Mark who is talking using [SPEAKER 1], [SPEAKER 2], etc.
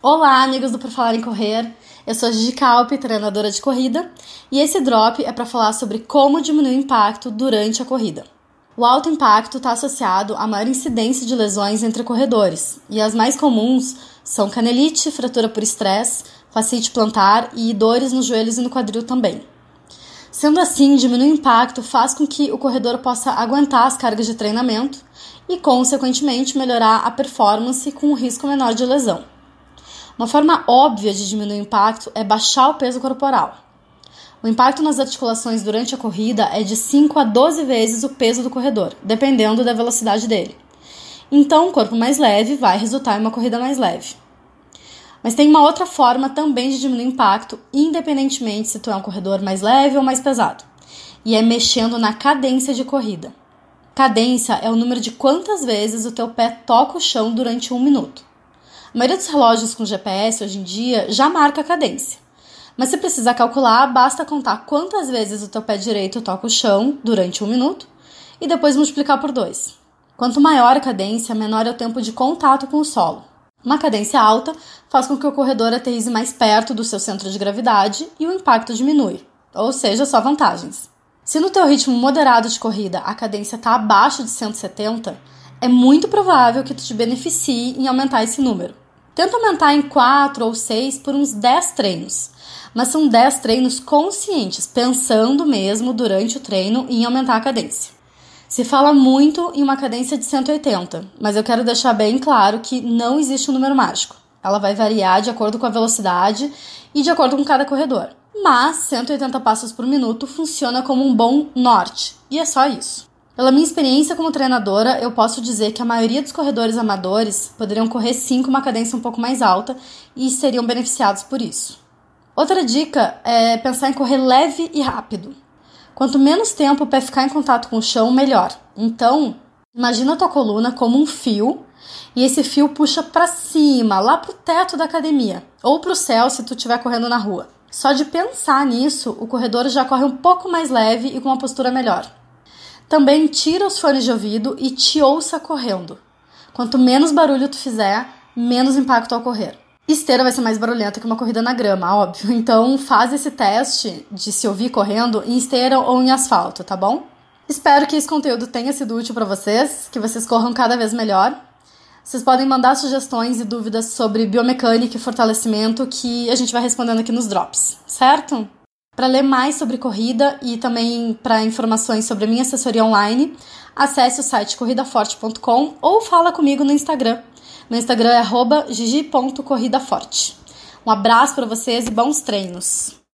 [SPEAKER 1] Olá, amigos do Por Falar em Correr. Eu sou a Gigi Calpe, treinadora de corrida, e esse drop é para falar sobre como diminuir o impacto durante a corrida. O alto impacto está associado à maior incidência de lesões entre corredores, e as mais comuns são canelite, fratura por estresse, fascite plantar e dores nos joelhos e no quadril também. Sendo assim, diminuir o impacto faz com que o corredor possa aguentar as cargas de treinamento e, consequentemente, melhorar a performance com um risco menor de lesão. Uma forma óbvia de diminuir o impacto é baixar o peso corporal. O impacto nas articulações durante a corrida é de 5 a 12 vezes o peso do corredor, dependendo da velocidade dele. Então, um corpo mais leve vai resultar em uma corrida mais leve. Mas tem uma outra forma também de diminuir o impacto, independentemente se tu é um corredor mais leve ou mais pesado, e é mexendo na cadência de corrida. Cadência é o número de quantas vezes o teu pé toca o chão durante um minuto. A maioria dos relógios com GPS hoje em dia já marca a cadência. Mas se precisar calcular, basta contar quantas vezes o teu pé direito toca o chão durante um minuto e depois multiplicar por dois. Quanto maior a cadência, menor é o tempo de contato com o solo. Uma cadência alta faz com que o corredor aterrize mais perto do seu centro de gravidade e o impacto diminui, ou seja, só vantagens. Se no teu ritmo moderado de corrida a cadência está abaixo de 170, é muito provável que tu te beneficie em aumentar esse número. Tenta aumentar em 4 ou 6 por uns 10 treinos, mas são 10 treinos conscientes, pensando mesmo durante o treino em aumentar a cadência. Se fala muito em uma cadência de 180, mas eu quero deixar bem claro que não existe um número mágico. Ela vai variar de acordo com a velocidade e de acordo com cada corredor. Mas 180 passos por minuto funciona como um bom norte, e é só isso. Pela minha experiência como treinadora, eu posso dizer que a maioria dos corredores amadores poderiam correr sim com uma cadência um pouco mais alta e seriam beneficiados por isso. Outra dica é pensar em correr leve e rápido. Quanto menos tempo o pé ficar em contato com o chão, melhor. Então, imagina a tua coluna como um fio e esse fio puxa para cima, lá pro teto da academia, ou pro céu se tu estiver correndo na rua. Só de pensar nisso, o corredor já corre um pouco mais leve e com uma postura melhor. Também tira os fones de ouvido e te ouça correndo. Quanto menos barulho tu fizer, menos impacto ao correr. Esteira vai ser mais barulhenta que uma corrida na grama, óbvio. Então faz esse teste de se ouvir correndo em esteira ou em asfalto, tá bom? Espero que esse conteúdo tenha sido útil para vocês, que vocês corram cada vez melhor. Vocês podem mandar sugestões e dúvidas sobre biomecânica e fortalecimento que a gente vai respondendo aqui nos drops, certo? Para ler mais sobre corrida e também para informações sobre a minha assessoria online, acesse o site corridaforte.com ou fala comigo no Instagram. Meu Instagram é gigi.corridaforte. Um abraço para vocês e bons treinos!